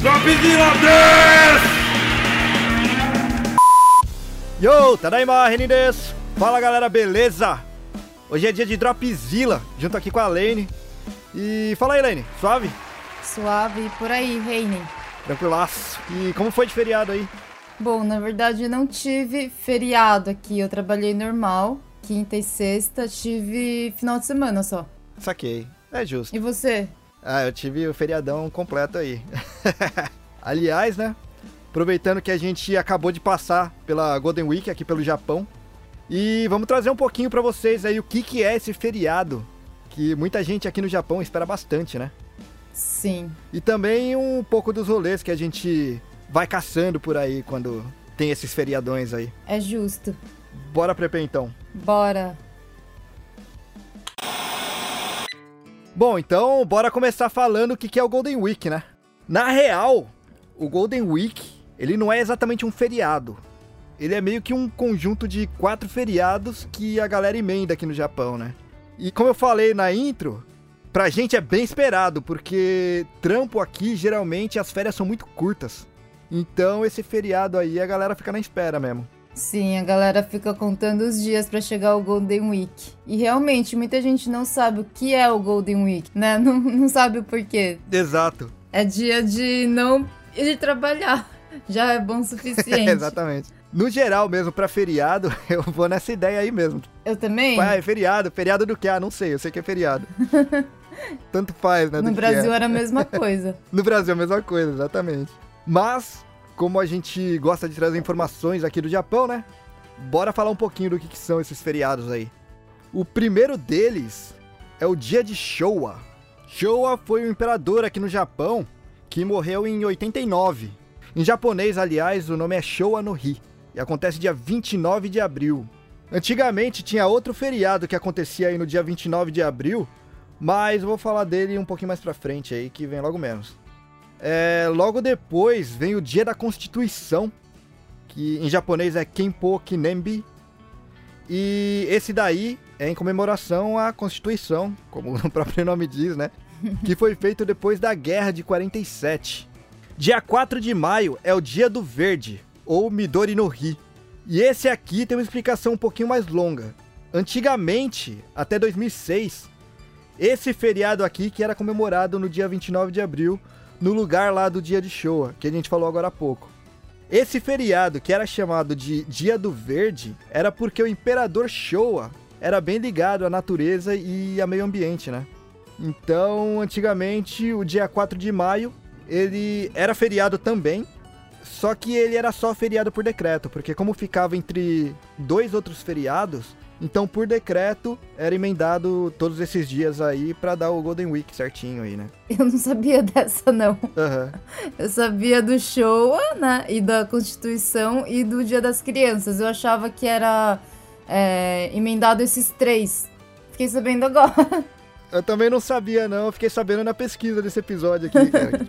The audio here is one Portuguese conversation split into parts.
Dropzilla 10! Yo, Tadaima, Renin desu. Fala galera, beleza? Hoje é dia de Dropzilla, junto aqui com a Lane. E fala aí, Lane, suave? Suave e por aí, Reinen. Tranquilaço. E como foi de feriado aí? Bom, na verdade eu não tive feriado aqui, eu trabalhei normal, quinta e sexta, tive final de semana só. Saquei. É justo. E você? Ah, eu tive o feriadão completo aí. Aliás, né? Aproveitando que a gente acabou de passar pela Golden Week aqui pelo Japão. E vamos trazer um pouquinho pra vocês aí o que, que é esse feriado. Que muita gente aqui no Japão espera bastante, né? Sim. E também um pouco dos rolês que a gente vai caçando por aí quando tem esses feriadões aí. É justo. Bora prepar então. Bora. Bom, então bora começar falando o que que é o Golden Week, né? Na real, o Golden Week, ele não é exatamente um feriado. Ele é meio que um conjunto de quatro feriados que a galera emenda aqui no Japão, né? E como eu falei na intro, pra gente é bem esperado, porque trampo aqui, geralmente as férias são muito curtas. Então esse feriado aí a galera fica na espera mesmo. Sim, a galera fica contando os dias pra chegar o Golden Week. E realmente, muita gente não sabe o que é o Golden Week, né? Não, não sabe o porquê. Exato. É dia de não ir trabalhar. Já é bom o suficiente. Exatamente. No geral mesmo, pra feriado, eu vou nessa ideia aí mesmo. Eu também? Ah, é feriado. Feriado do que? Ah, não sei. Eu sei que é feriado. Tanto faz, né? No que Brasil é. era a mesma coisa. No Brasil, a mesma coisa, exatamente. Mas, como a gente gosta de trazer informações aqui do Japão, né? Bora falar um pouquinho do que, que são esses feriados aí. O primeiro deles é o dia de Showa. Showa foi um imperador aqui no Japão que morreu em 89. Em japonês, aliás, o nome é Showa no Hi e acontece dia 29 de abril. Antigamente tinha outro feriado que acontecia aí no dia 29 de abril, mas vou falar dele um pouquinho mais pra frente aí, que vem logo menos. É, logo depois vem o Dia da Constituição, que em japonês é Kenpo Kinembi. E esse daí é em comemoração à Constituição, como o próprio nome diz, né? Que foi feito depois da Guerra de 47. Dia 4 de maio é o Dia do Verde, ou Midori no Hi. E esse aqui tem uma explicação um pouquinho mais longa. Antigamente, até 2006, esse feriado aqui que era comemorado no dia 29 de abril, no lugar lá do dia de Showa, que a gente falou agora há pouco. Esse feriado, que era chamado de Dia do Verde, era porque o imperador Showa era bem ligado à natureza e ao meio ambiente, né? Então, antigamente, o dia 4 de maio, ele era feriado também, só que ele era só feriado por decreto, porque como ficava entre dois outros feriados, então por decreto era emendado todos esses dias aí pra dar o Golden Week certinho aí, né? Eu não sabia dessa, não. Aham. Eu sabia do Showa, né? E da Constituição e do Dia das Crianças. Eu achava que era é, emendado esses três. Fiquei sabendo agora. Eu também não sabia, não. Eu fiquei sabendo na pesquisa desse episódio aqui, cara.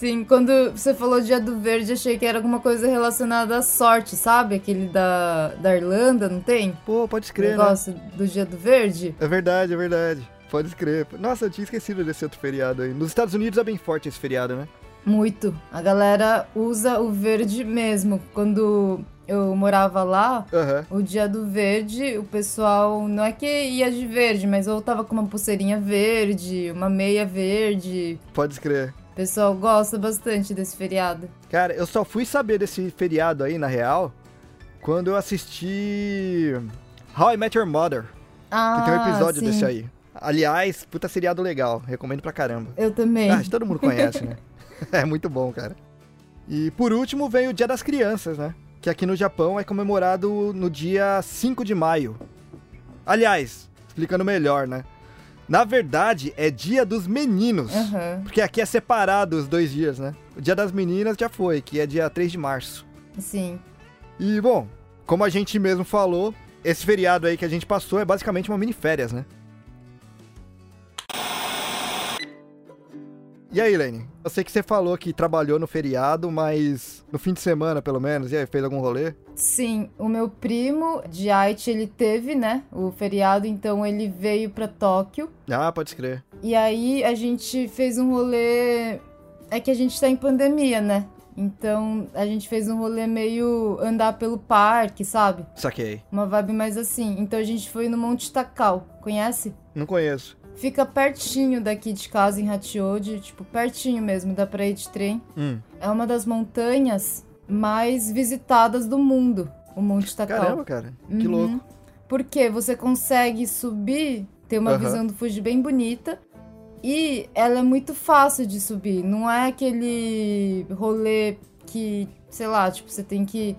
Sim, quando você falou Dia do Verde, achei que era alguma coisa relacionada à sorte, sabe? Aquele da, da Irlanda, não tem? Pô, pode O crer, né? negócio do Dia do Verde. É verdade, é verdade. Pode crer. Nossa, eu tinha esquecido desse outro feriado aí. Nos Estados Unidos é bem forte esse feriado, né? Muito. A galera usa o verde mesmo. Quando eu morava lá, Aham. o dia do verde, o pessoal não é que ia de verde, mas ou tava com uma pulseirinha verde, uma meia verde. Pode crer. Pessoal gosta bastante desse feriado. Cara, eu só fui saber desse feriado aí, na real, quando eu assisti How I Met Your Mother, Ah, que tem um episódio sim. desse aí. Aliás, puta seriado legal, recomendo pra caramba. Eu também. Ah, acho que todo mundo conhece, né? é muito bom, cara. E por último vem o Dia das Crianças, né? Que aqui no Japão é comemorado no dia 5 de maio. Aliás, explicando melhor, né? Na verdade, é Dia dos Meninos. Aham, Porque aqui é separado os dois dias, né? O Dia das Meninas já foi, que é dia 3 de março. sim. E, bom, como a gente mesmo falou, esse feriado aí que a gente passou é basicamente uma mini férias, né? E aí, Lene? Eu sei que você falou que trabalhou no feriado, mas no fim de semana, pelo menos, e aí, fez algum rolê? Sim, o meu primo de Aichi, ele teve, né, o feriado, então ele veio pra Tóquio. Ah, pode crer. E aí a gente fez um rolê É que a gente tá em pandemia, né? Então a gente fez um rolê meio andar pelo parque, sabe? Saquei. Uma vibe mais assim. Então a gente foi no Monte Takal, conhece? Não conheço. Fica pertinho daqui de casa, em Hatiode, tipo, pertinho mesmo, dá pra ir de trem. Hum. É uma das montanhas mais visitadas do mundo, o Monte Takal. Caramba, cara. Que Uhum. louco. Porque você consegue subir, ter uma Aham. visão do Fuji bem bonita. E ela é muito fácil de subir. Não é aquele rolê que, sei lá, tipo, você tem que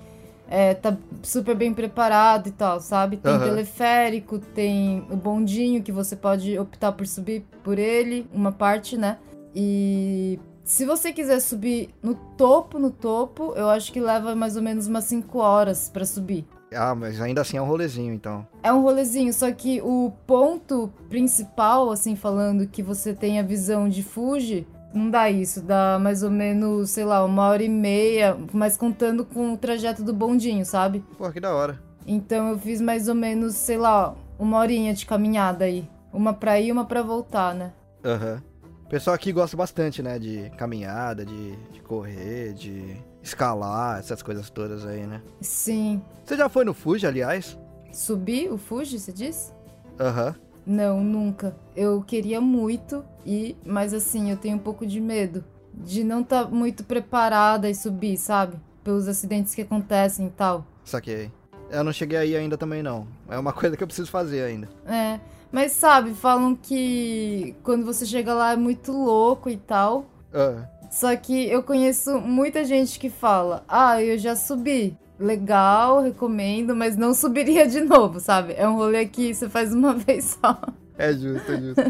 é, tá super bem preparado e tal, sabe? Tem Aham. teleférico, tem o bondinho que você pode optar por subir por ele, uma parte, né? E se você quiser subir no topo, no topo, eu acho que leva mais ou menos umas 5 horas pra subir. Ah, mas ainda assim é um rolezinho, então. É um rolezinho, só que o ponto principal, assim, falando que você tem a visão de Fuji, não dá isso, dá mais ou menos, sei lá, uma hora e meia, mas contando com o trajeto do bondinho, sabe? Pô, que da hora. Então eu fiz mais ou menos, sei lá, uma horinha de caminhada aí. Uma pra ir e uma pra voltar, né? Aham. O pessoal aqui gosta bastante, né? De caminhada, de, de correr, de escalar, essas coisas todas aí, né? Sim. Você já foi no Fuji, aliás? Subir o Fuji, você disse? Aham. Não, nunca. Eu queria muito ir, mas assim, eu tenho um pouco de medo de não estar muito preparada e subir, sabe? Pelos acidentes que acontecem e tal. Saquei. Eu não cheguei aí ainda também, não. É uma coisa que eu preciso fazer ainda. É, mas sabe, falam que quando você chega lá é muito louco e tal. Ah, Só que eu conheço muita gente que fala: "Ah, eu já subi. Legal, recomendo, mas não subiria de novo, sabe? É um rolê que você faz uma vez só." é justo, é justo.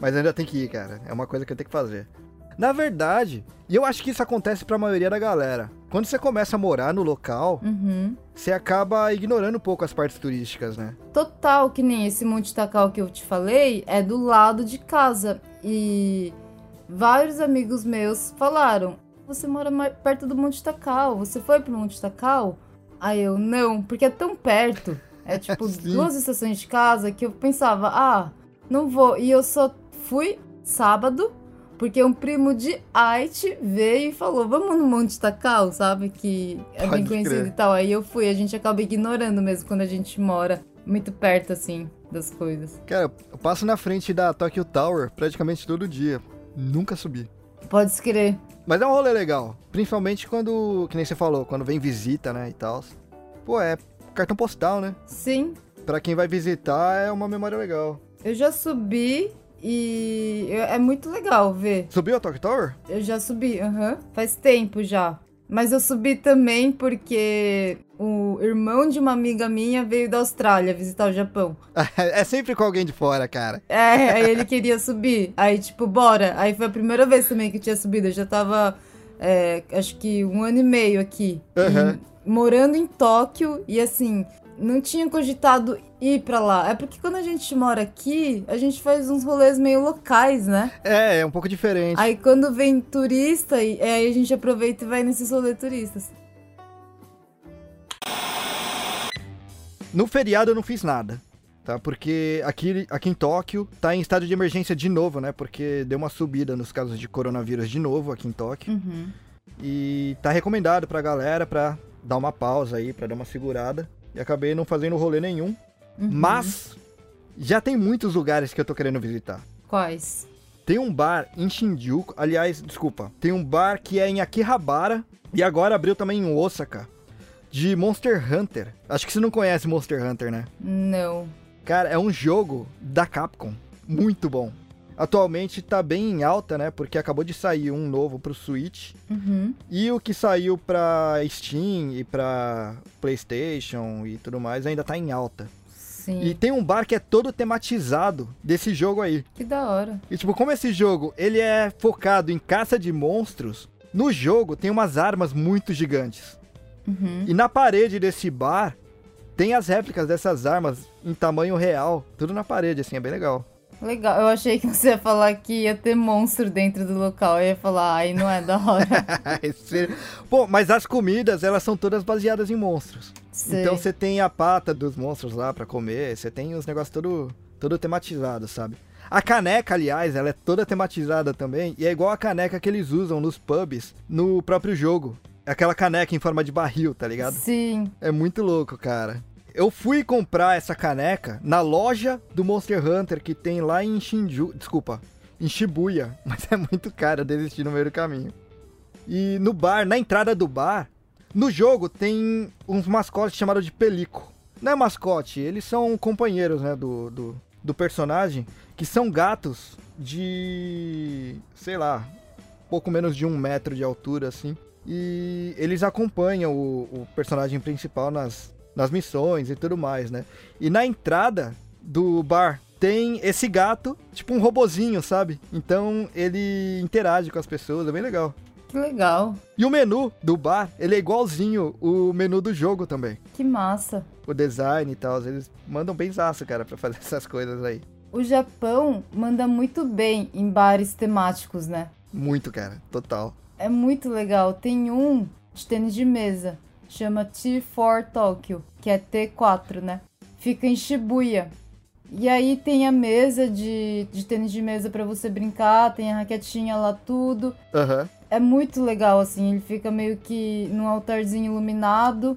Mas ainda tem que ir, cara. É uma coisa que eu tenho que fazer. Na verdade, e eu acho que isso acontece pra maioria da galera. Quando você começa a morar no local, Uhum. você acaba ignorando um pouco as partes turísticas, né? Total, que nem esse Monte Takal que eu te falei, é do lado de casa. E vários amigos meus falaram: Você mora perto do Monte Takal, você foi pro Monte Takal? Aí eu, não, porque é tão perto. É tipo duas estações de casa que eu pensava: Ah, não vou. E eu só fui sábado. Porque um primo de Haiti veio e falou: Vamos no Monte Takal, sabe? Que é bem Pode conhecido crer. e tal. Aí eu fui, a gente acaba ignorando mesmo quando a gente mora muito perto, assim, das coisas. Cara, eu passo na frente da Tokyo Tower praticamente todo dia. Nunca subi. Pode escrever. Mas é um rolê legal. Principalmente quando, que nem você falou, quando vem visita, né, e tal. Pô, é cartão postal, né? Sim, Pra quem vai visitar é uma memória legal. eu já subi e é muito legal ver. Subiu a Tokyo Tower? Eu já subi, aham. Faz tempo já. Mas eu subi também porque o irmão de uma amiga minha veio da Austrália visitar o Japão. é sempre com alguém de fora, cara. É, aí ele queria subir. Aí, tipo, bora. Aí foi a primeira vez também que eu tinha subido. Eu já tava, é, acho que um ano e meio aqui. Aham. E morando em Tóquio. E assim, não tinha cogitado ir pra lá. É porque quando a gente mora aqui, a gente faz uns rolês meio locais, né? É, é um pouco diferente. Aí quando vem turista, e- aí a gente aproveita e vai nesses rolês turistas. No feriado eu não fiz nada, tá? Porque aqui, aqui em Tóquio tá em estado de emergência de novo, né? Porque deu uma subida nos casos de coronavírus de novo aqui em Tóquio. Uhum. E tá recomendado pra galera pra dar uma pausa aí, pra dar uma segurada. E acabei não fazendo rolê nenhum. Uhum. Mas já tem muitos lugares que eu tô querendo visitar. Quais? Tem um bar em Shinjuku, aliás, desculpa, tem um bar que é em Akihabara e agora abriu também em Osaka, de Monster Hunter. Acho que você não conhece Monster Hunter, né? Não. Cara, é um jogo da Capcom, muito bom. Atualmente tá bem em alta, né? Porque acabou de sair um novo pro Switch. Uhum. E o que saiu pra Steam e pra PlayStation e tudo mais ainda tá em alta. Sim. E tem um bar que é todo tematizado desse jogo aí. Que da hora. E tipo, como esse jogo ele é focado em caça de monstros, no jogo tem umas armas muito gigantes. Uhum. E na parede desse bar tem as réplicas dessas armas em tamanho real, tudo na parede, assim, é bem legal. Legal, eu achei que você ia falar que ia ter monstro dentro do local. Eu ia falar, ai, não é da hora. Pô, mas as comidas, elas são todas baseadas em monstros. Sei. Então você tem a pata dos monstros lá pra comer, você tem os negócios todo, todo tematizado, sabe? A caneca, aliás, ela é toda tematizada também, e é igual a caneca que eles usam nos pubs no próprio jogo. Aquela caneca em forma de barril, tá ligado? Sim. É muito louco, cara. Eu fui comprar essa caneca na loja do Monster Hunter que tem lá em Shinju, desculpa, em Shibuya, mas é muito caro, eu desisti no meio do caminho. E no bar, na entrada do bar, no jogo tem uns mascotes chamados de pelico. Não é mascote, eles são companheiros, né, do, do, do personagem, que são gatos de, sei lá, pouco menos de um metro de altura, assim. E eles acompanham o, o personagem principal nas, nas missões e tudo mais, né? E na entrada do bar tem esse gato, tipo um robozinho, sabe? Então ele interage com as pessoas, é bem legal. Que legal. E o menu do bar, ele é igualzinho o menu do jogo também. Que massa. O design e tal, eles mandam bem zaço, cara, pra fazer essas coisas aí. O Japão manda muito bem em bares temáticos, né? Muito, cara, total. É muito legal. Tem um de tênis de mesa, chama T4 Tokyo, que é T4, né? Fica em Shibuya. E aí tem a mesa de, de tênis de mesa para você brincar, tem a raquetinha lá, tudo. Uhum. É muito legal, assim, ele fica meio que num altarzinho iluminado.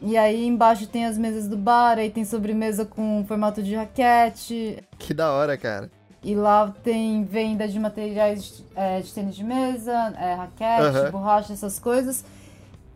E aí embaixo tem as mesas do bar, aí tem sobremesa com formato de raquete. Que da hora, cara. E lá tem venda de materiais é, de tênis de mesa, é, raquete, uhum. borracha, essas coisas.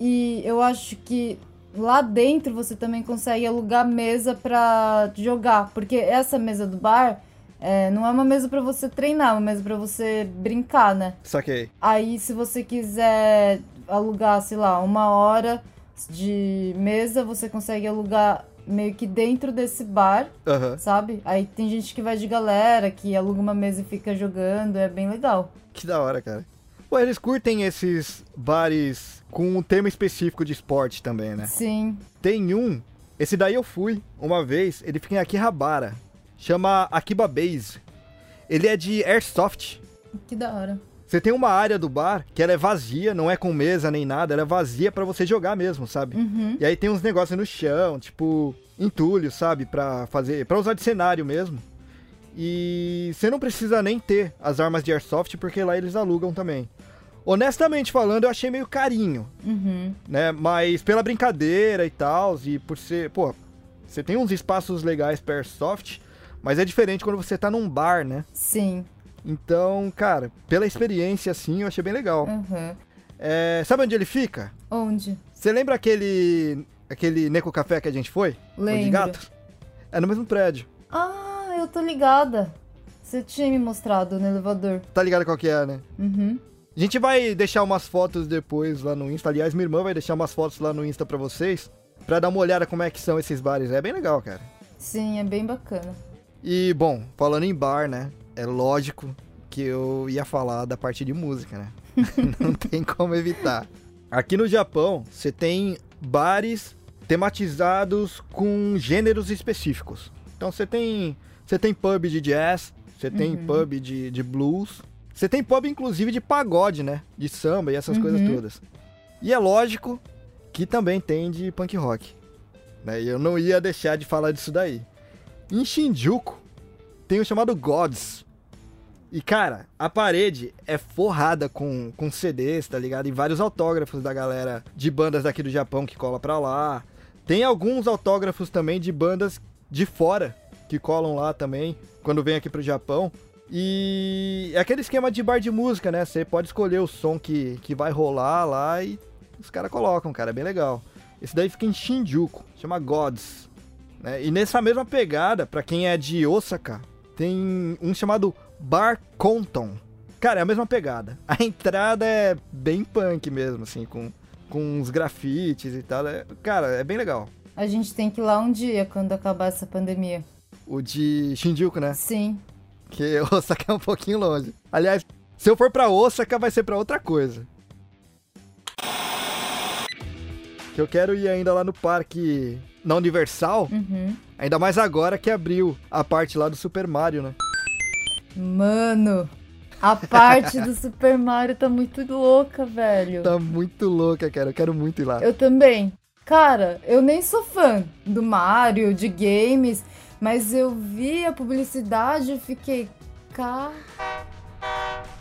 E eu acho que lá dentro você também consegue alugar mesa para jogar, porque essa mesa do bar é, não é uma mesa para você treinar, é uma mesa para você brincar, né? Saquei. Aí se você quiser alugar, sei lá, uma hora de mesa, você consegue alugar meio que dentro desse bar, uhum. sabe? Aí tem gente que vai de galera, que aluga uma mesa e fica jogando, é bem legal. Que da hora, cara. Pô, eles curtem esses bares com um tema específico de esporte também, né? Sim. Tem um, esse daí eu fui uma vez, ele fica em Akihabara chama Akiba Base. Ele é de airsoft. Que da hora. Você tem uma área do bar que ela é vazia, não é com mesa nem nada, ela é vazia para você jogar mesmo, sabe? Uhum. E aí tem uns negócios no chão, tipo entulho, sabe, para fazer, para usar de cenário mesmo. E você não precisa nem ter as armas de airsoft porque lá eles alugam também. Honestamente falando, eu achei meio carinho, uhum. né? Mas pela brincadeira e tal, e por ser, pô, você tem uns espaços legais para airsoft, mas é diferente quando você tá num bar, né? Sim. Então, cara, pela experiência assim, eu achei bem legal. Uhum. É, sabe onde ele fica? Onde? Você lembra aquele aquele Neco Café que a gente foi? Lembro. De gatos? É no mesmo prédio. Ah, eu tô ligada. Você tinha me mostrado no elevador. Tá ligado qual que é, né? Uhum. A gente vai deixar umas fotos depois lá no Insta. Aliás, minha irmã vai deixar umas fotos lá no Insta pra vocês. Pra dar uma olhada como é que são esses bares. É bem legal, cara. Sim, é bem bacana. E, bom, falando em bar, né? É lógico que eu ia falar da parte de música, né? Não tem como evitar. Aqui no Japão, você tem bares tematizados com gêneros específicos. Então você tem, você tem pub de jazz, você tem Uhum. pub de, de blues, você tem pub inclusive de pagode, né? De samba e essas Uhum. coisas todas. E é lógico que também tem de punk rock. Né? E eu não ia deixar de falar disso daí. Em Shinjuku tem o chamado Gods. E cara, a parede é forrada com, com CDs, tá ligado? E vários autógrafos da galera de bandas daqui do Japão que cola pra lá. Tem alguns autógrafos também de bandas de fora que colam lá também quando vem aqui pro Japão. E é aquele esquema de bar de música, né? Você pode escolher o som que, que vai rolar lá e os caras colocam, cara. É bem legal. Esse daí fica em Shinjuku, chama Gods. Né? E nessa mesma pegada, pra quem é de Osaka, tem um chamado Bar Compton. Cara, é a mesma pegada. A entrada é bem punk mesmo, assim, com, com uns grafites e tal. É- cara, é bem legal. A gente tem que ir lá um dia quando acabar essa pandemia. O de Shinjuku, né? Sim. Que Osaka é um pouquinho longe. Aliás, se eu for pra Osaka, vai ser pra outra coisa. Que eu quero ir ainda lá no parque, na Universal, Uhum. ainda mais agora que abriu a parte lá do Super Mario, né? Mano, a parte do Super Mario tá muito louca, velho. Tá muito louca, cara. Eu quero muito ir lá. Eu também. Cara, eu nem sou fã do Mario, de games, mas eu vi a publicidade e fiquei, cá.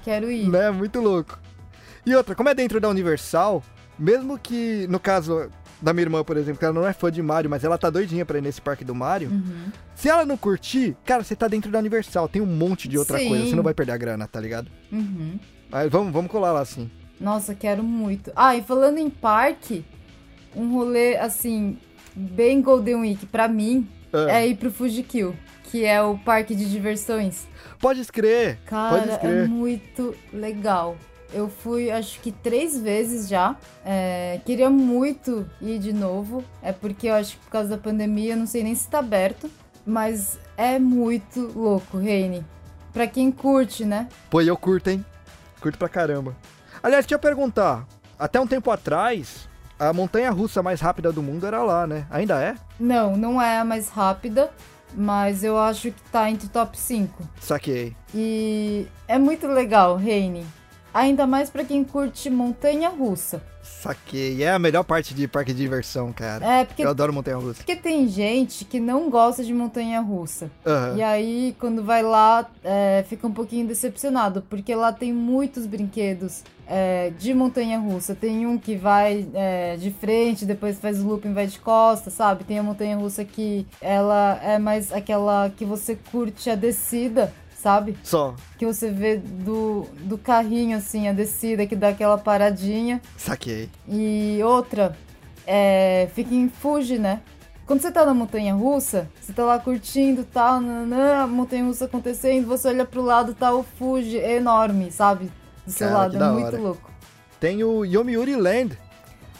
Quero ir. Né? Muito louco. E outra, como é dentro da Universal, mesmo que, no caso da minha irmã, por exemplo, que ela não é fã de Mario, mas ela tá doidinha pra ir nesse parque do Mario, Uhum. se ela não curtir, cara, você tá dentro da Universal, tem um monte de outra Sim. coisa, você não vai perder a grana, tá ligado? Uhum. Mas vamos, vamos colar lá sim. Nossa, quero muito. Ah, e falando em parque, um rolê assim, bem Golden Week pra mim Ah, é ir pro Fujikill, que é o parque de diversões. Pode escrever, pode Cara, é escrever. muito legal. Eu fui, acho que três vezes já. É, queria muito ir de novo. É porque eu acho que por causa da pandemia, eu não sei nem se tá aberto. Mas é muito louco, Reine. Pra quem curte, né? Pô, eu curto, hein? Curto pra caramba. Aliás, deixa eu perguntar. Até um tempo atrás, a montanha russa mais rápida do mundo era lá, né? Ainda é? Não, não é a mais rápida. Mas eu acho que tá entre top 5. Saquei. E é muito legal, Reine. Ainda mais pra quem curte montanha russa. Saquei. É a melhor parte de parque de diversão, cara. É, porque, Eu adoro montanha russa. porque tem gente que não gosta de montanha russa. Aham. E aí, quando vai lá, é, fica um pouquinho decepcionado, porque lá tem muitos brinquedos é, de montanha russa. Tem um que vai é, de frente, depois faz o looping, vai de costas, sabe? Tem a montanha russa que ela é mais aquela que você curte a descida, sabe? Só. Que você vê do, do carrinho, assim, a descida, que dá aquela paradinha. Saquei. E outra, é, fica em Fuji, né? Quando você tá na montanha russa, você tá lá curtindo tal, nananã, a montanha russa acontecendo, você olha pro lado, tá o Fuji enorme, sabe? Do seu Cara, lado, é muito hora. louco. Tem o Yomiuri Land.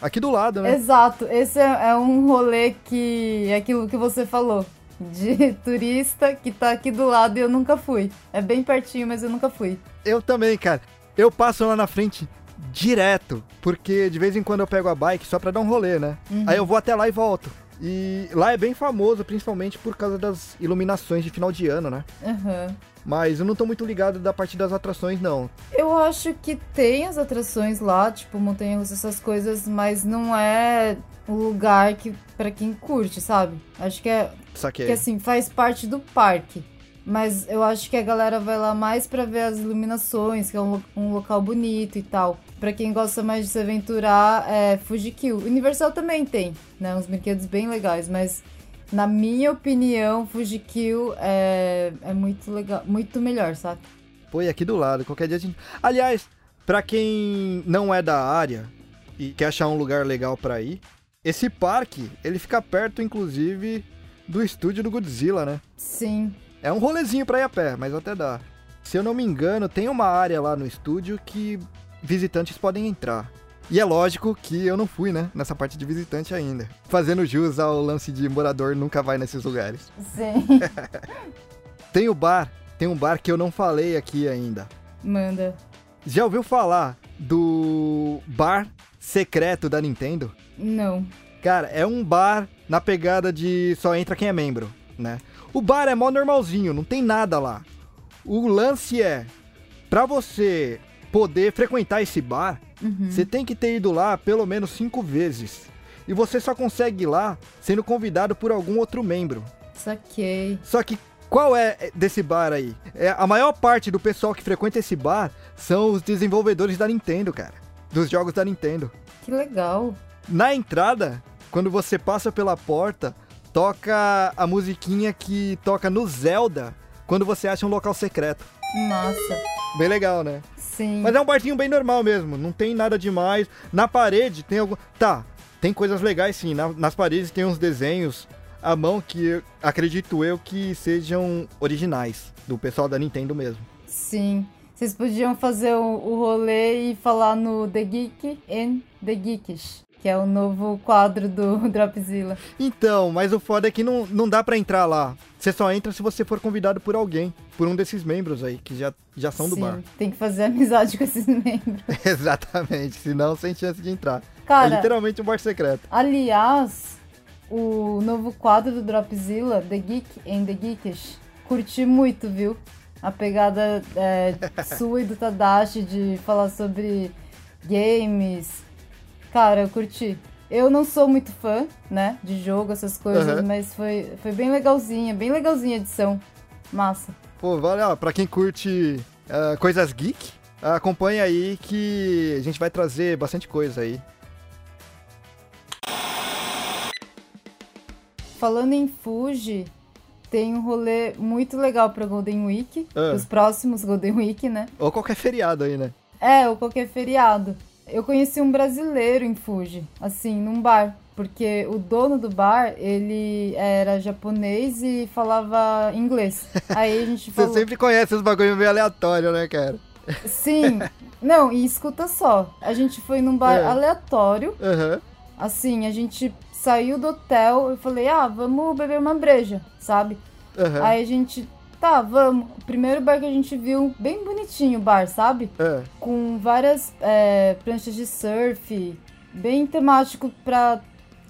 Aqui do lado, né? Exato, esse é, é um rolê que é aquilo que você falou. De turista que tá aqui do lado e eu nunca fui. É bem pertinho, mas eu nunca fui. Eu também, cara. Eu passo lá na frente direto, porque de vez em quando eu pego a bike só pra dar um rolê, né? Uhum. Aí eu vou até lá e volto. E lá é bem famoso, principalmente por causa das iluminações de final de ano, né? Aham. Mas eu não tô muito ligado da parte das atrações, não. Eu acho que tem as atrações lá, tipo montanha russa, essas coisas, mas não é o lugar que para quem curte, sabe? Acho que é Saquei. que assim faz parte do parque. Mas eu acho que a galera vai lá mais pra ver as iluminações, que é um, um local bonito e tal. Pra quem gosta mais de se aventurar, é Fujikill. Universal também tem, né? Uns brinquedos bem legais, mas na minha opinião, Fujikill é, é muito legal, muito melhor, sabe? Pô, e aqui do lado, qualquer dia a gente... Aliás, pra quem não é da área e quer achar um lugar legal pra ir, esse parque, ele fica perto, inclusive, do estúdio do Godzilla, né? Sim. É um rolezinho pra ir a pé, mas até dá. Se eu não me engano, tem uma área lá no estúdio que visitantes podem entrar. E é lógico que eu não fui, né? Nessa parte de visitante ainda. Fazendo jus ao lance de morador nunca vai nesses lugares. Sim. Tem o bar, tem um bar que eu não falei aqui ainda. Manda. Já ouviu falar do bar secreto da Nintendo? Não. Cara, é um bar na pegada de só entra quem é membro, né? O bar é mó normalzinho, não tem nada lá. O lance é, pra você poder frequentar esse bar, Uhum. você tem que ter ido lá pelo menos cinco vezes. E você só consegue ir lá sendo convidado por algum outro membro. Saquei. Só que qual é desse bar aí? É, a maior parte do pessoal que frequenta esse bar são os desenvolvedores da Nintendo, cara. Dos jogos da Nintendo. Que legal. Na entrada, quando você passa pela porta, toca a musiquinha que toca no Zelda quando você acha um local secreto. Massa. Bem legal, né? Sim. Mas é um barzinho bem normal mesmo, não tem nada demais. Na parede tem algum. Tá, tem coisas legais sim. Na- nas paredes tem uns desenhos à mão que eu- acredito eu que sejam originais, do pessoal da Nintendo mesmo. Sim. Vocês podiam fazer o, o rolê e falar no The Geek and The Geekish, que é o novo quadro do Dropzilla. Então, mas o foda é que não, não dá pra entrar lá. Você só entra se você for convidado por alguém, por um desses membros aí, que já, já são do Sim, bar. tem que fazer amizade com esses membros. Exatamente, senão sem chance de entrar. é Cara, literalmente um bar secreto. aliás, o novo quadro do Dropzilla, The Geek and The Geekish, curti muito, viu? A pegada é, sua e do Tadashi de falar sobre games. Cara, eu curti. Eu não sou muito fã, né, de jogo, essas coisas, Aham. mas foi, foi bem legalzinha, bem legalzinha a edição. Massa. Pô, vale, ó, pra quem curte uh, coisas geek, acompanha aí que a gente vai trazer bastante coisa aí. Falando em Fuji, tem um rolê muito legal pra Golden Week, Ah. os próximos Golden Week, né? Ou qualquer feriado aí, né? É, ou qualquer feriado. Eu conheci um brasileiro em Fuji, assim, num bar. Porque o dono do bar, ele era japonês e falava inglês. Aí a gente Você falou... sempre conhece os bagulho meio aleatório, né, cara? Sim. Não, e escuta só. A gente foi num bar É. aleatório. Aham. Assim, a gente saiu do hotel. Eu falei, ah, vamos beber uma breja, sabe? Aham. Aí a gente, tá, vamos. O primeiro bar que a gente viu, bem bonitinho o bar, sabe? É. Com várias é, pranchas de surf, bem temático pra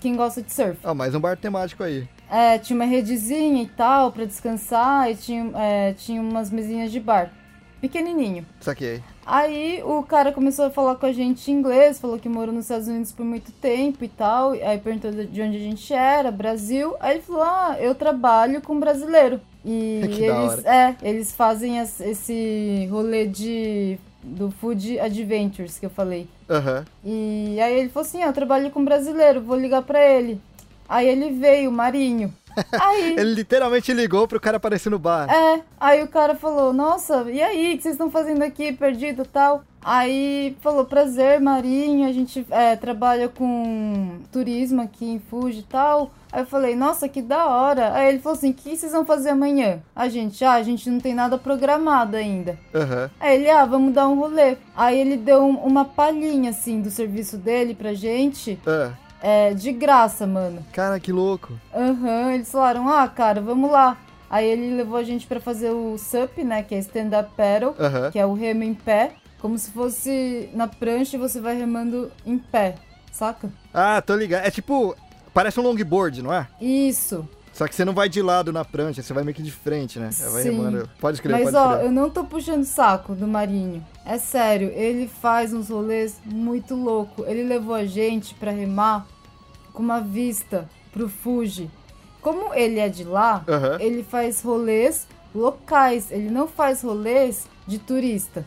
quem gosta de surf. Ah, mais um bar temático aí. É, tinha uma redezinha e tal pra descansar e tinha, é, tinha umas mesinhas de bar. Pequenininho. Saquei. Aí o cara começou a falar com a gente em inglês, falou que morou nos Estados Unidos por muito tempo e tal. Aí perguntou de onde a gente era, Brasil. Aí ele falou: Ah, eu trabalho com brasileiro. E Que eles, é, eles fazem esse rolê de do Food Adventures que eu falei. Aham. E aí ele falou assim: ah, eu trabalho com brasileiro, vou ligar pra ele. Aí ele veio, Marinho. Aí. Ele literalmente ligou pro cara aparecer no bar. É, aí o cara falou, nossa, e aí, o que vocês estão fazendo aqui, perdido e tal? Aí falou, prazer, Marinho, a gente é, trabalha com turismo aqui em Fuji e tal. Aí eu falei, nossa, que da hora. Aí ele falou assim, o que vocês vão fazer amanhã? A gente, ah, a gente não tem nada programado ainda. Aham. Aí ele, ah, vamos dar um rolê. Aí ele deu um- uma palhinha, assim, do serviço dele pra gente, Ah, é, de graça, mano. Cara, que louco. Aham, eles falaram, ah, cara, vamos lá. Aí ele levou a gente pra fazer o SUP, né, que é stand-up paddle, Aham. que é o remo em pé, como se fosse na prancha e você vai remando em pé, saca? Ah, tô ligado. É tipo, parece um longboard, não é? Isso. Só que você não vai de lado na prancha, você vai meio que de frente, né? Vai Sim. remando. Pode escrever, Mas pode ó, eu não tô puxando saco do Marinho. É sério, ele faz uns rolês muito louco. Ele levou a gente pra remar com uma vista pro Fuji. Como ele é de lá, Aham. ele faz rolês locais, ele não faz rolês de turista.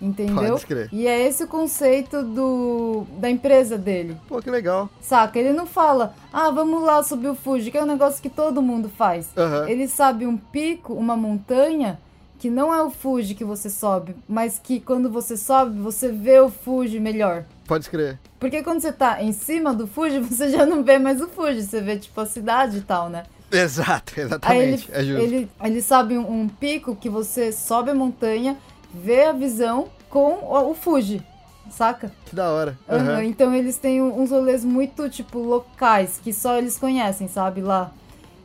Entendeu? Pode crer. E é esse o conceito do, da empresa dele. Pô, que legal. Saca? Ele não fala, ah, vamos lá subir o Fuji, que é um negócio que todo mundo faz. Aham. Ele sabe um pico, uma montanha, que não é o Fuji que você sobe, mas que quando você sobe, você vê o Fuji melhor. Pode escrever. Porque quando você tá em cima do Fuji, você já não vê mais o Fuji, você vê tipo a cidade e tal, né? Exato, Aí ele, exatamente. é justo. ele, ele sabe um, um pico que você sobe a montanha, vê a visão com o, o Fuji, saca? Que da hora. Aham, Aham. Então eles têm uns rolês muito, tipo, locais, que só eles conhecem, sabe, lá.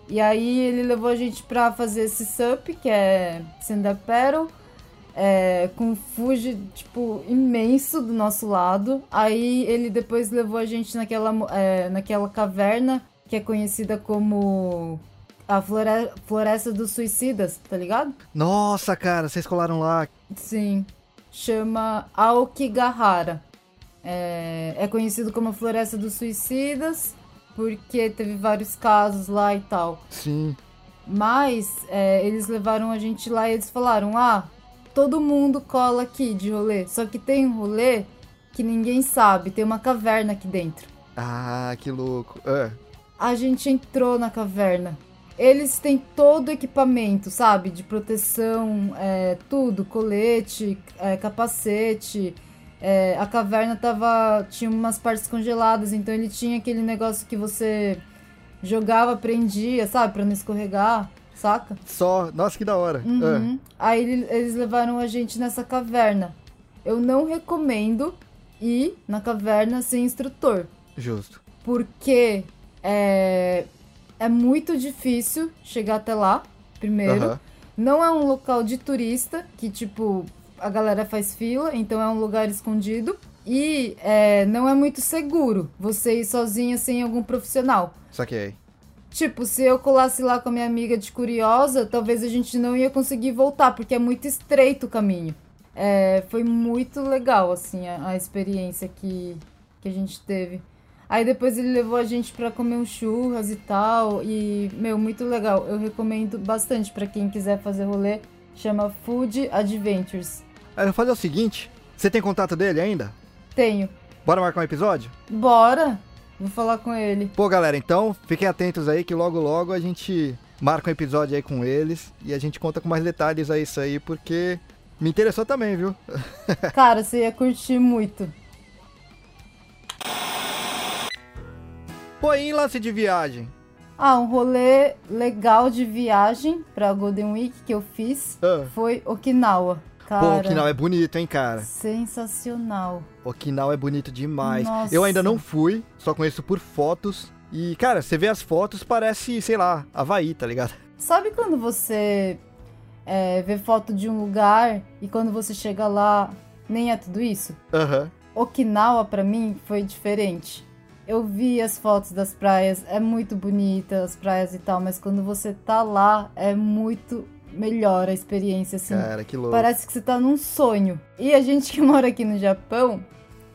E aí ele levou a gente pra fazer esse SUP, que é stand-up paddle, é, com um Fuji, tipo, imenso do nosso lado. Aí ele depois levou a gente naquela, é, naquela caverna, que é conhecida como a flore- Floresta dos Suicidas, tá ligado? Nossa, cara, vocês colaram lá. Sim. Chama Aokigahara. É, é conhecido como a Floresta dos Suicidas, porque teve vários casos lá e tal. Sim. Mas é, eles levaram a gente lá e eles falaram: ah, todo mundo cola aqui de rolê. Só que tem um rolê que ninguém sabe, tem uma caverna aqui dentro. Ah, que louco. Ah, A gente entrou na caverna. Eles têm todo o equipamento, sabe? De proteção, é, tudo, colete, é, capacete. É, a caverna tava. tinha umas partes congeladas, então ele tinha aquele negócio que você jogava, prendia, sabe? Pra não escorregar, saca? só. Nossa, que da hora. Uhum. Aí ele- eles levaram a gente nessa caverna. Eu não recomendo ir na caverna sem instrutor justo. porque é, é muito difícil chegar até lá, primeiro. Não é um local de turista, que tipo, a galera faz fila, então é um lugar escondido. E é, não é muito seguro você ir sozinha sem algum profissional. Saquei. Tipo, se eu colasse lá com a minha amiga de curiosa, talvez a gente não ia conseguir voltar, porque é muito estreito o caminho. É, foi muito legal, assim, a, a experiência que, que a gente teve. Aí depois ele levou a gente pra comer um churras e tal, e, meu, muito legal. Eu recomendo bastante pra quem quiser fazer rolê Chama Food Adventures. Eu vou fazer o seguinte: você tem contato dele ainda? Tenho. Bora marcar um episódio? Bora! Vou falar com ele. Pô, galera, então fiquem atentos aí que logo logo a gente marca um episódio aí com eles e a gente conta com mais detalhes aí isso aí, porque me interessou também, viu? Cara, você ia curtir muito. Pô, em lance de viagem? Ah, um rolê legal de viagem pra Golden Week que eu fiz Ah. foi Okinawa. Cara, Pô, Okinawa é bonito, hein, cara? sensacional. Okinawa é bonito demais. Nossa. Eu ainda não fui, só conheço por fotos. E, cara, você vê as fotos, parece, sei lá, Havaí, tá ligado? Sabe quando você é, vê foto de um lugar e quando você chega lá nem é tudo isso? Aham. Okinawa pra mim foi diferente. Eu vi as fotos das praias, é muito bonita as praias e tal, mas quando você tá lá é muito melhor a experiência assim. Cara, que louco. Parece que você tá num sonho. E a gente que mora aqui no Japão,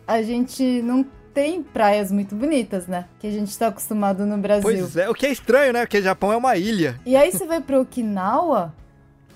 a gente não tem praias muito bonitas, né? Que a gente tá acostumado no Brasil. Pois é, o que é estranho, né? Porque Japão é uma ilha. E aí você vai pra Okinawa,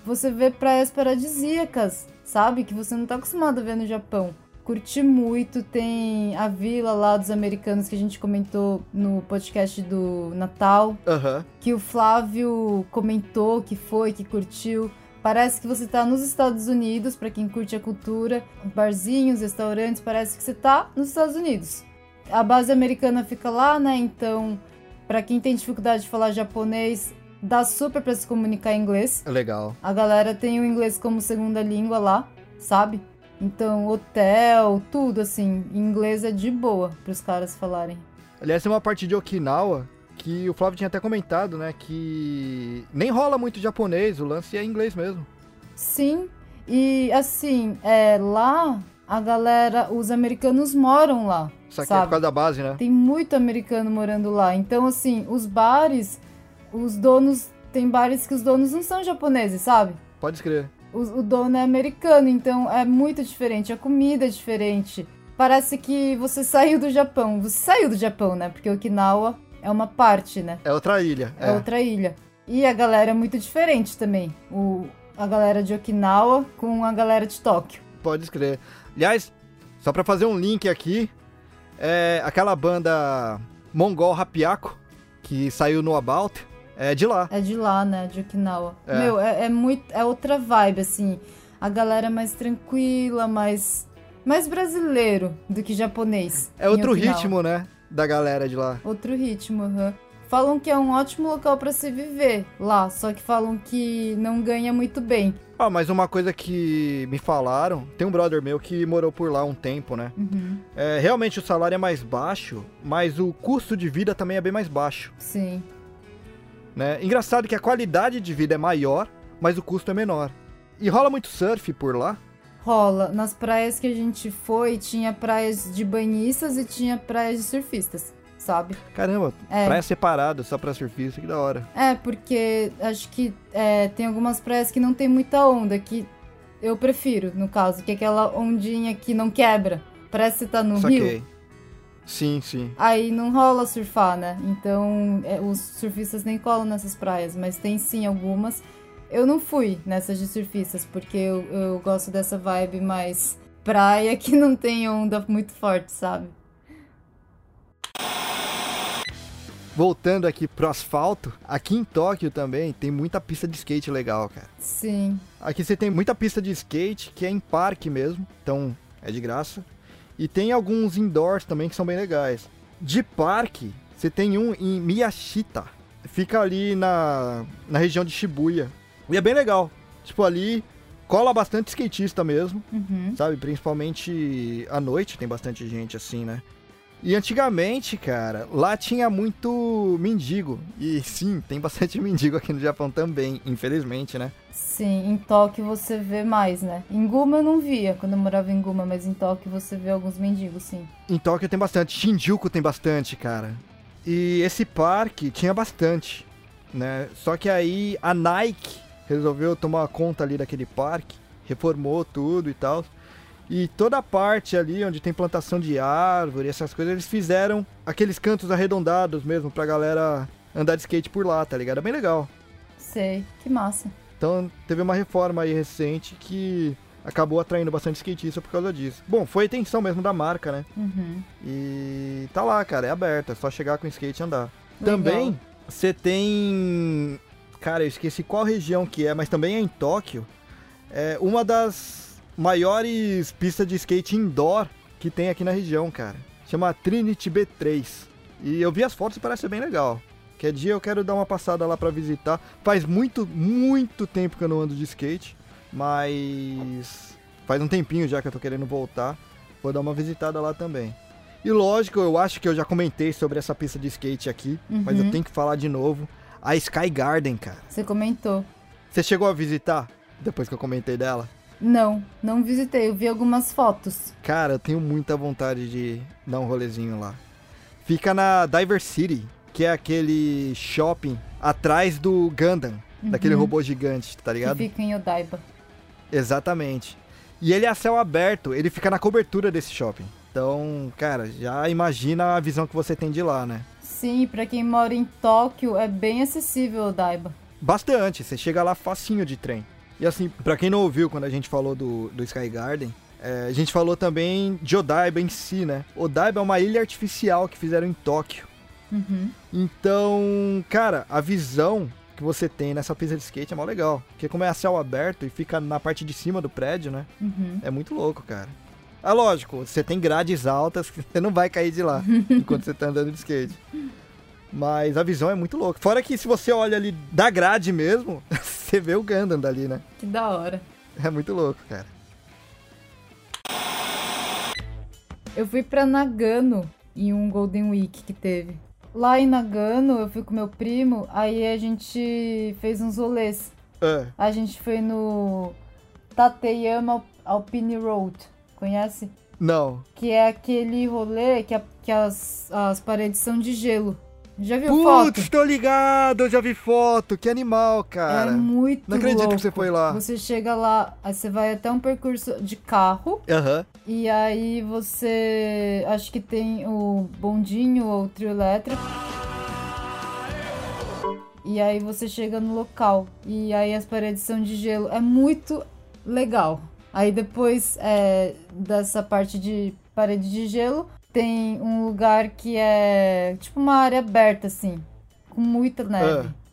você vê praias paradisíacas, sabe? Que você não tá acostumado a ver no Japão. Curti muito, tem a vila lá dos americanos que a gente comentou no podcast do Natal, Aham. que o Flávio comentou que foi, que curtiu. Parece que você tá nos Estados Unidos, pra quem curte a cultura, barzinhos, restaurantes, parece que você tá nos Estados Unidos. A base americana fica lá, né? Então, pra quem tem dificuldade de falar japonês, dá super pra se comunicar em inglês. Legal. A galera tem o inglês como segunda língua lá, sabe? Então, hotel, tudo assim, em inglês é de boa pros caras falarem. Aliás, tem uma parte de Okinawa que o Flávio tinha até comentado, né? Que nem rola muito japonês, o lance é inglês mesmo. Sim, e assim, é, lá a galera, os americanos moram lá, Só que é por sabe? causa da base, né? Tem muito americano morando lá. Então, assim, os bares, os donos, tem bares que os donos não são japoneses, sabe? Pode escrever. O, o dono é americano, então é muito diferente, a comida é diferente. Parece que você saiu do Japão. Você saiu do Japão, né? Porque Okinawa é uma parte, né? É outra ilha. É, outra ilha. E a galera é muito diferente também. O, a galera de Okinawa com a galera de Tóquio. Pode escrever. Aliás, só pra fazer um link aqui, é aquela banda Mongol Rapiaco, que saiu no About, é de lá. É de lá, né? De Okinawa. É. Meu, é, é muito. É outra vibe, assim. A galera é mais tranquila, mais. Mais brasileiro do que japonês. É outro ritmo, né? Da galera de lá. Outro ritmo, aham. Falam que é um ótimo local pra se viver lá, só que falam que não ganha muito bem. Ah, mas uma coisa que me falaram, tem um brother meu que morou por lá um tempo, né? Uhum, É, realmente o salário é mais baixo, mas o custo de vida também é bem mais baixo, sim. Né? Engraçado que a qualidade de vida é maior, mas o custo é menor. E rola muito surf por lá? Rola. Nas praias que a gente foi, tinha praias de banhistas e tinha praias de surfistas, sabe? Caramba, É. praia separada só pra surfista, que da hora. É, porque acho que é, tem algumas praias que não tem muita onda, que eu prefiro, no caso, que é aquela ondinha que não quebra. Parece que você tá no rio. Sim, sim. Aí não rola surfar, né? Então é, os surfistas nem colam nessas praias, mas tem sim algumas. Eu não fui nessas de surfistas, porque eu, eu gosto dessa vibe mais praia que não tem onda muito forte, sabe? Voltando aqui pro asfalto, aqui em Tóquio também tem muita pista de skate legal, cara. Sim. Aqui você tem muita pista de skate que é em parque mesmo, então é de graça. E tem alguns indoors também que são bem legais. De parque, você tem um em Miyashita. Fica ali na, na região de Shibuya. E é bem legal. Tipo, ali cola bastante skatista mesmo, Uhum. sabe? Principalmente à noite tem bastante gente assim, né? E antigamente, cara, lá tinha muito mendigo. E sim, tem bastante mendigo aqui no Japão também, infelizmente, né? Sim, em Tóquio você vê mais, né? Em Guma eu não via quando eu morava em Guma, mas em Tóquio você vê alguns mendigos, sim. Em Tóquio tem bastante, Shinjuku tem bastante, cara. E esse parque tinha bastante, né? Só que aí a Nike resolveu tomar conta ali daquele parque, reformou tudo e tal. E toda a parte ali onde tem plantação de árvore, essas coisas, eles fizeram aqueles cantos arredondados mesmo pra galera andar de skate por lá, tá ligado? É bem legal. Sei, que massa. Então teve uma reforma aí recente que acabou atraindo bastante skatista por causa disso. Bom, foi a intenção mesmo da marca, né? Uhum. E tá lá, cara, é aberto, é só chegar com o skate e andar. Legal. Também você tem. Cara, eu esqueci qual região que é, mas também é em Tóquio. É uma das maiores pistas de skate indoor que tem aqui na região, cara. Chama Trinity B3. E eu vi as fotos e parece bem legal. Quer dia eu quero dar uma passada lá pra visitar. Faz muito, muito tempo que eu não ando de skate, mas faz um tempinho já que eu tô querendo voltar. Vou dar uma visitada lá também. E lógico, eu acho que eu já comentei sobre essa pista de skate aqui, mas eu Uhum. tenho que falar de novo. A Sky Garden, cara. Você comentou. Você chegou a visitar depois que eu comentei dela? Não, não visitei. Eu vi algumas fotos. Cara, eu tenho muita vontade de dar um rolezinho lá. Fica na Diver City, que é aquele shopping atrás do Gundam, daquele Uhum. robô gigante, tá Que ligado? fica em Odaiba. Exatamente. E ele é a céu aberto, ele fica na cobertura desse shopping. Então, cara, já imagina a visão que você tem de lá, né? Sim, pra quem mora em Tóquio, é bem acessível Odaiba. Bastante, você chega lá facinho de trem. E assim, pra quem não ouviu quando a gente falou do, do Sky Garden, é, a gente falou também de Odaiba em si, né? Odaiba é uma ilha artificial que fizeram em Tóquio. Uhum. Então, cara, a visão que você tem nessa pista de skate é mó legal. Porque como é a céu aberto e fica na parte de cima do prédio, né? Uhum. É muito louco, cara. É lógico, você tem grades altas que você não vai cair de lá enquanto você tá andando de skate. Mas a visão é muito louca. Fora que se você olha ali da grade mesmo, você vê o Gundam dali, né? Que da hora. É muito louco, cara. Eu fui pra Nagano em um Golden Week que teve. Lá em Nagano, eu fui com meu primo, aí a gente fez uns rolês. É, A gente foi no Tateyama Alpine Road, conhece? não. Que é aquele rolê que, a- que as, as paredes são de gelo. Já viu Putz, foto? tô ligado, eu já vi foto. Que animal, cara. é muito não acredito louco. que você foi lá. Você chega lá, aí você vai até um percurso de carro, Aham. e aí você. Acho que tem o bondinho ou o trio elétrico. E aí você chega no local. E aí as paredes são de gelo. É muito legal. Aí depois é, dessa parte de parede de gelo, tem um lugar que é tipo uma área aberta, assim. Com muita neve. Ah.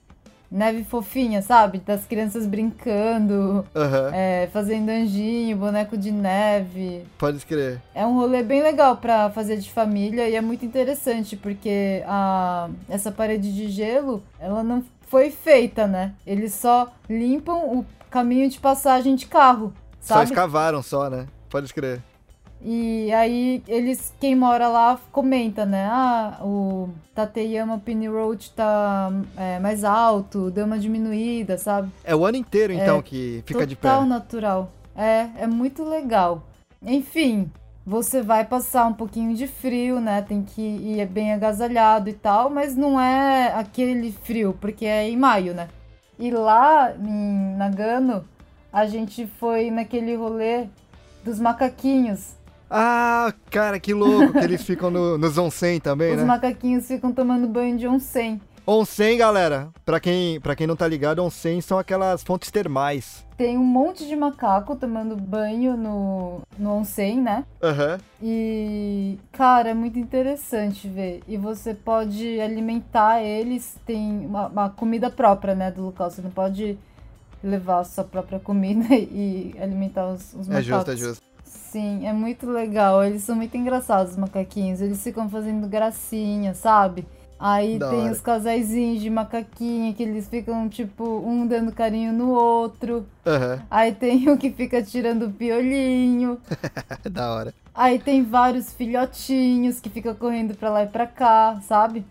Neve fofinha, sabe? Das crianças brincando, Aham. é, fazendo anjinho, boneco de neve. Pode escrever. É um rolê bem legal pra fazer de família e é muito interessante porque a, essa parede de gelo, ela não foi feita, né? Eles só limpam o caminho de passagem de carro, Só sabe? escavaram só, né? Pode escrever. E aí eles, quem mora lá comenta, né? Ah, o Tateyama Pin Road tá é, mais alto, deu uma diminuída, sabe? É o ano inteiro, então, que fica de pé. Total natural. É, é muito legal. Enfim, você vai passar um pouquinho de frio, né? Tem que ir bem agasalhado e tal, mas não é aquele frio, porque é em maio, né? E lá em Nagano, a gente foi naquele rolê dos macaquinhos. Ah, cara, que louco que eles ficam no, nos onsen também, Os né? macaquinhos ficam tomando banho de onsen. Onsen, galera, pra quem, pra quem não tá ligado, onsen são aquelas fontes termais. Tem um monte de macaco tomando banho no, no onsen, né? Aham. E, cara, é muito interessante ver. E você pode alimentar eles, tem uma, uma comida própria, né, do local. Você não pode levar a sua própria comida e alimentar os, os É macacos. justo, é justo. Sim, é muito legal. Eles são muito engraçados, os macaquinhos. Eles ficam fazendo gracinha, sabe? Aí Da tem hora. os casaizinhos de macaquinha que eles ficam, tipo, um dando carinho no outro. Aham. Aí tem o que fica tirando piolinho. Da hora. Aí tem vários filhotinhos que ficam correndo pra lá e pra cá, sabe?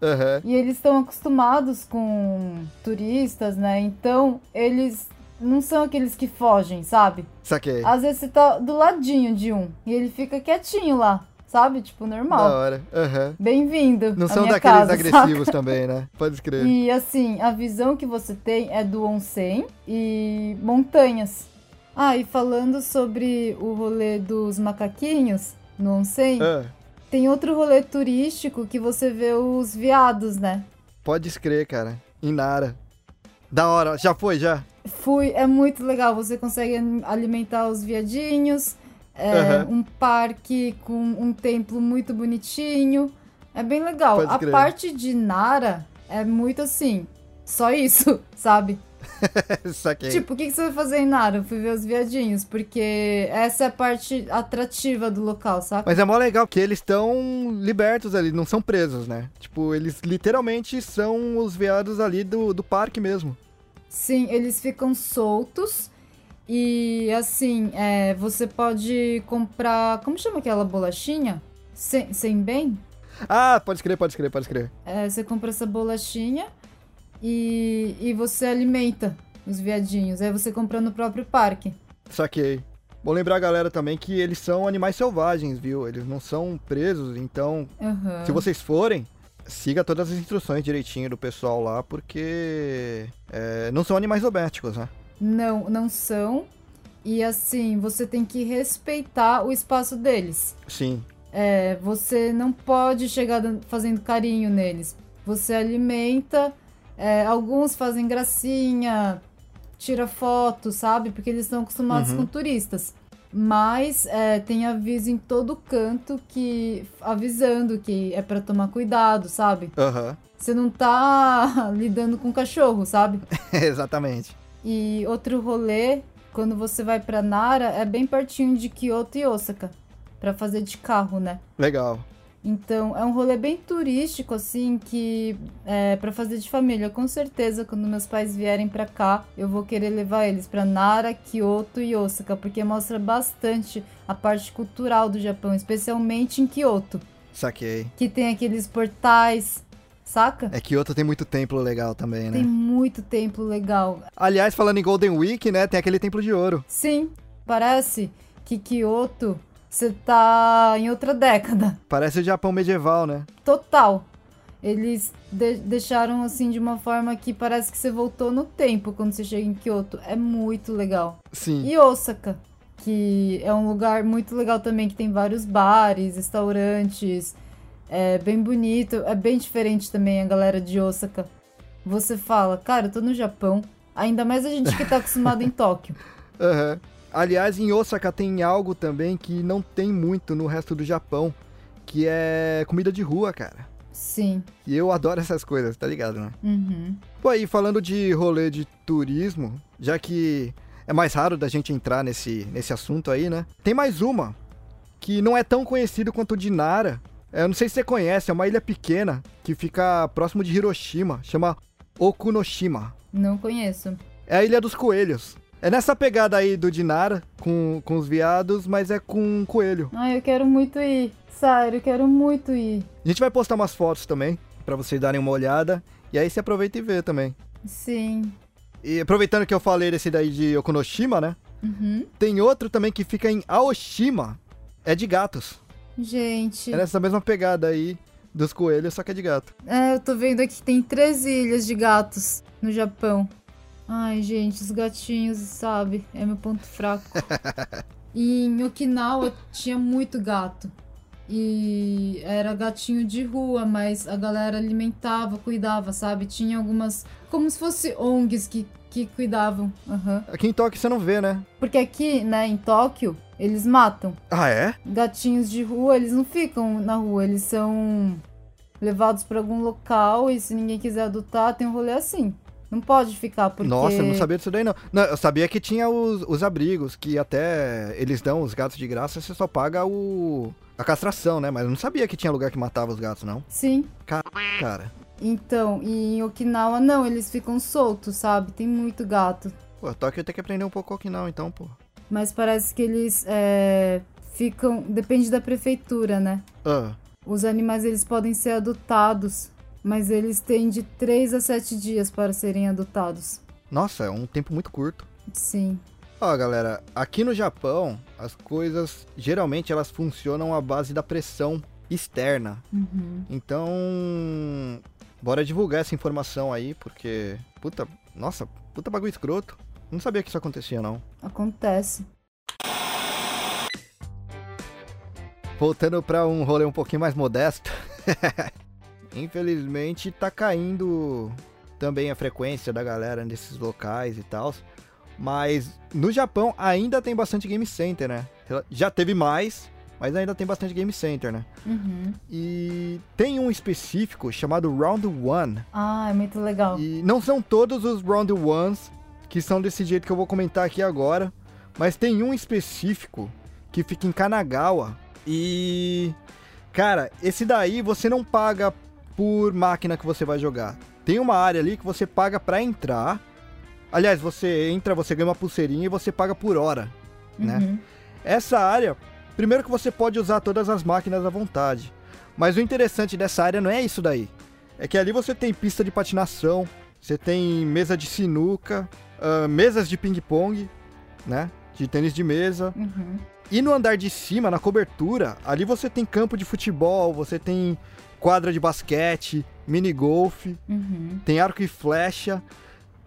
Aham. E eles estão acostumados com turistas, né? Então eles não são aqueles que fogem, sabe? Saquei. Às vezes você tá do ladinho de um e ele fica quietinho lá, sabe? Tipo, Da normal. hora. Aham. Bem-vindo. Não são daqueles casa, agressivos saca? também, né? Pode escrever. E assim, a visão que você tem é do onsen e montanhas. Ah, e falando sobre o rolê dos macaquinhos no onsen, Ah, tem outro rolê turístico que você vê os viados, né? pode escrever, cara. Em Nara. Da hora, já foi, já? Fui, é muito legal. Você consegue alimentar os viadinhos. É Aham. um parque com um templo muito bonitinho. É bem legal. Pode A crer. parte de Nara é muito assim. Só isso, sabe? Saquei. Tipo, o que, que você vai fazer em Nara? Eu fui ver os viadinhos, porque essa é a parte atrativa do local, saca? Mas é mó legal que eles estão libertos ali, não são presos, né? Tipo, eles literalmente são os veados ali do, do parque mesmo. Sim, eles ficam soltos. E assim, é, você pode comprar. Como chama aquela bolachinha? Sem, sem bem? Ah, pode escrever, pode escrever, pode escrever. É, você compra essa bolachinha e, e você alimenta os viadinhos. Aí você compra no próprio parque. Saquei. Bom lembrar a galera também que eles são animais selvagens, viu? Eles não são presos, então Aham. se vocês forem, siga todas as instruções direitinho do pessoal lá, porque é, não são animais domésticos, né? Não, não são. E assim, você tem que respeitar o espaço deles. Sim. É, você não pode chegar fazendo carinho neles. Você alimenta. É, alguns fazem gracinha, tira foto, sabe? Porque eles estão acostumados Uhum. com turistas. Mas é, tem aviso em todo canto que avisando que é pra tomar cuidado, sabe? Aham. Você não tá lidando com cachorro, sabe? Exatamente. E outro rolê, quando você vai pra Nara, é bem pertinho de Kyoto e Osaka, Pra fazer de carro, né? Legal. Então, é um rolê bem turístico, assim, que é para fazer de família. Com certeza, quando meus pais vierem pra cá, eu vou querer levar eles pra Nara, Kyoto e Osaka, porque mostra bastante a parte cultural do Japão, especialmente em Kyoto, Saquei. que tem aqueles portais, saca? É que outro tem muito templo legal também, né? Tem muito templo legal. Aliás, falando em Golden Week, né? Tem aquele templo de ouro. Sim, parece que Kyoto você tá em outra década. Parece o Japão medieval, né? Total. Eles de- deixaram assim de uma forma que parece que você voltou no tempo quando você chega em Kyoto. É muito legal. Sim. E Osaka, que é um lugar muito legal também, que tem vários bares, restaurantes. É bem bonito. É bem diferente também a galera de Osaka. Você fala, cara, eu tô no Japão. Ainda mais a gente que tá acostumado em Tóquio. Aham. Aliás, em Osaka tem algo também que não tem muito no resto do Japão, que é comida de rua, cara. Sim. E eu adoro essas coisas, tá ligado, né? Uhum. Pô, aí falando de rolê de turismo, já que é mais raro da gente entrar nesse, nesse assunto aí, né? Tem mais uma, que não é tão conhecido quanto o de Nara. É, Eu não sei se você conhece, é uma ilha pequena que fica próximo de Hiroshima, chama Okunoshima. Não conheço. É a Ilha dos Coelhos. É nessa pegada aí do Dinara, com, com os viados, mas é com um coelho. Ai, eu quero muito ir. Sério, eu quero muito ir. A gente vai postar umas fotos também, pra vocês darem uma olhada. E aí você aproveita e vê também. Sim. E aproveitando que eu falei desse daí de Okunoshima, né? Uhum. Tem outro também que fica em Aoshima. É de gatos. Gente, É nessa mesma pegada aí dos coelhos, só que é de gato. é, eu tô vendo aqui que tem 13 ilhas de gatos no Japão. Ai, gente, os gatinhos, sabe? É meu ponto fraco. e em Okinawa tinha muito gato. E era gatinho de rua, mas a galera alimentava, cuidava, sabe? Tinha algumas. Como se fosse ONGs que, que cuidavam. Aham. Aqui em Tóquio você não vê, né? Porque aqui, né, em Tóquio, eles matam. Ah, é? gatinhos de rua, eles não ficam na rua, eles são levados para algum local e se ninguém quiser adotar, tem um rolê assim. Não pode ficar, porque. Nossa, eu não sabia disso daí não. não eu sabia que tinha os, os abrigos, que até eles dão os gatos de graça, você só paga o a castração, né? Mas eu não sabia que tinha lugar que matava os gatos, não. Sim. Cara, Então, e em Okinawa não, eles ficam soltos, sabe? Tem muito gato. pô, Tóquio tem que aprender um pouco não, então, pô. Mas parece que eles é, ficam. Depende da prefeitura, né? Ah, Os animais eles podem ser adotados, mas eles têm de 3 a 7 dias para serem adotados. nossa, é um tempo muito curto. Sim. Ó, galera, aqui no Japão, as coisas geralmente elas funcionam à base da pressão externa. Uhum. Então, bora divulgar essa informação aí, porque puta, nossa, puta bagulho escroto. Não sabia que isso acontecia não. Acontece. Voltando pra um rolê um pouquinho mais modesto. Infelizmente tá caindo também a frequência da galera nesses locais e tal. Mas no Japão ainda tem bastante game center, né? Já teve mais, mas ainda tem bastante game center, né? Uhum. E tem um específico chamado Round One. Ah, é muito legal. E não são todos os Round Ones que são desse jeito que eu vou comentar aqui agora, mas tem um específico que fica em Kanagawa. E cara, esse daí você não paga por máquina que você vai jogar. Tem uma área ali que você paga para entrar. Aliás, você entra, você ganha uma pulseirinha e você paga por hora, né? Uhum. Essa área, primeiro que você pode usar todas as máquinas à vontade. Mas o interessante dessa área não é isso daí. É que ali você tem pista de patinação, você tem mesa de sinuca, uh, mesas de ping-pong, né? De tênis de mesa. Uhum. E no andar de cima, na cobertura, ali você tem campo de futebol, você tem quadra de basquete, mini golf, Uhum. tem arco e flecha,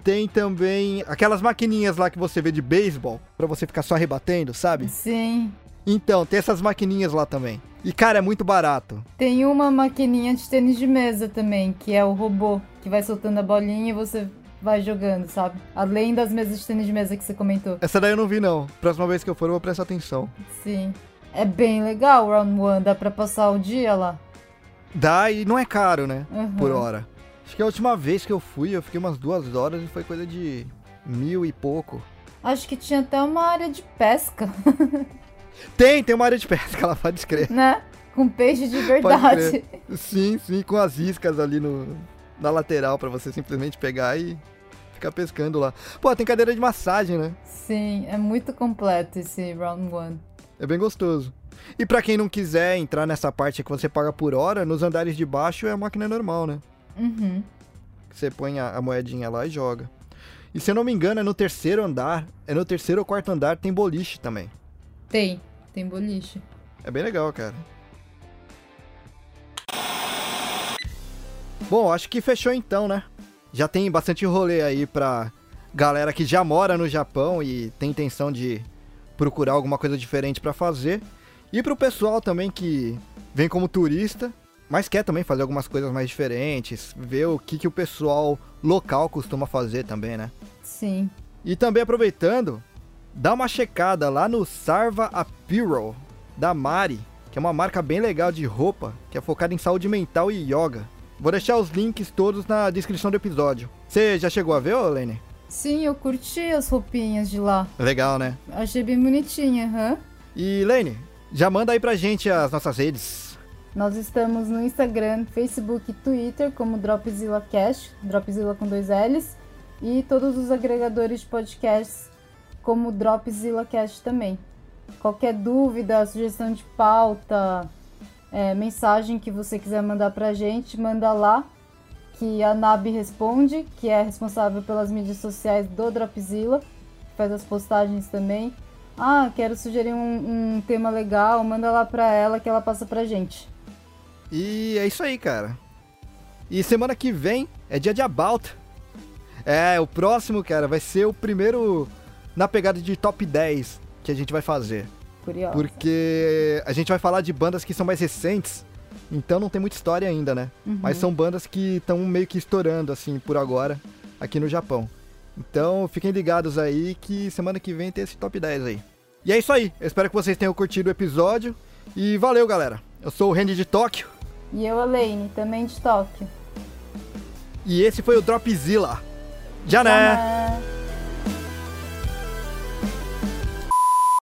tem também aquelas maquininhas lá que você vê de beisebol, pra você ficar só rebatendo, sabe? Sim. Então, tem essas maquininhas lá também. E cara, é muito barato. Tem uma maquininha de tênis de mesa também, que é o robô, que vai soltando a bolinha e você vai jogando, sabe? Além das mesas de tênis de mesa que você comentou. Essa daí eu não vi não. Próxima vez que eu for eu vou prestar atenção. Sim. É bem legal o Round One, dá pra passar o dia lá. Dá e não é caro, né? Uhum. Por hora. Acho que a última vez que eu fui, eu fiquei umas duas horas e foi coisa de mil e pouco. Acho que tinha até uma área de pesca, Tem, tem uma área de pesca lá, pode escrever. né? Com peixe de verdade. Sim, sim, com as iscas ali no, na lateral pra você simplesmente pegar e ficar pescando lá. Pô, tem cadeira de massagem, né? Sim, é muito completo esse Round One. É bem gostoso. E pra quem não quiser entrar nessa parte que você paga por hora, nos andares de baixo é a máquina normal, né? Uhum. Você põe a, a moedinha lá e joga. E se eu não me engano, é no terceiro andar, é no terceiro ou quarto andar tem boliche também. Tem, tem boliche. É bem legal, cara. Bom, acho que fechou então, né? Já tem bastante rolê aí pra galera que já mora no Japão e tem intenção de procurar alguma coisa diferente pra fazer. E pro pessoal também que vem como turista, mas quer também fazer algumas coisas mais diferentes, ver o que, que o pessoal local costuma fazer também, né? Sim. E também aproveitando, dá uma checada lá no Sarva Apparel da Mari, que é uma marca bem legal de roupa, que é focada em saúde mental e yoga. Vou deixar os links todos na descrição do episódio. Você já chegou a ver, Lene? Sim, eu curti as roupinhas de lá. Legal, né? Achei bem bonitinha, aham. E Lene, já manda aí pra gente as nossas redes. Nós estamos no Instagram, Facebook e Twitter como Dropzilla Cast, Dropzilla com dois L's, e todos os agregadores de podcasts como Dropzilla Cast também. Qualquer dúvida, sugestão de pauta, é, mensagem que você quiser mandar pra gente, manda lá, que a Nabi responde, que é responsável pelas mídias sociais do Dropzilla, faz as postagens também. Ah, quero sugerir um, um tema legal, manda lá pra ela que ela passa pra gente. E é isso aí, cara. E semana que vem é dia de About. É, o próximo, cara, vai ser o primeiro na pegada de top 10 que a gente vai fazer. Curiosa. Porque a gente vai falar de bandas que são mais recentes, então não tem muita história ainda, né? Uhum. Mas são bandas que estão meio que estourando, assim, por agora, aqui no Japão. Então fiquem ligados aí que semana que vem tem esse top 10 aí. E é isso aí, eu espero que vocês tenham curtido o episódio. E valeu, galera. Eu sou o Randy de Tóquio E eu, Elaine, também de Tóquio. e esse foi o Dropzilla. Já né? Tchau, né?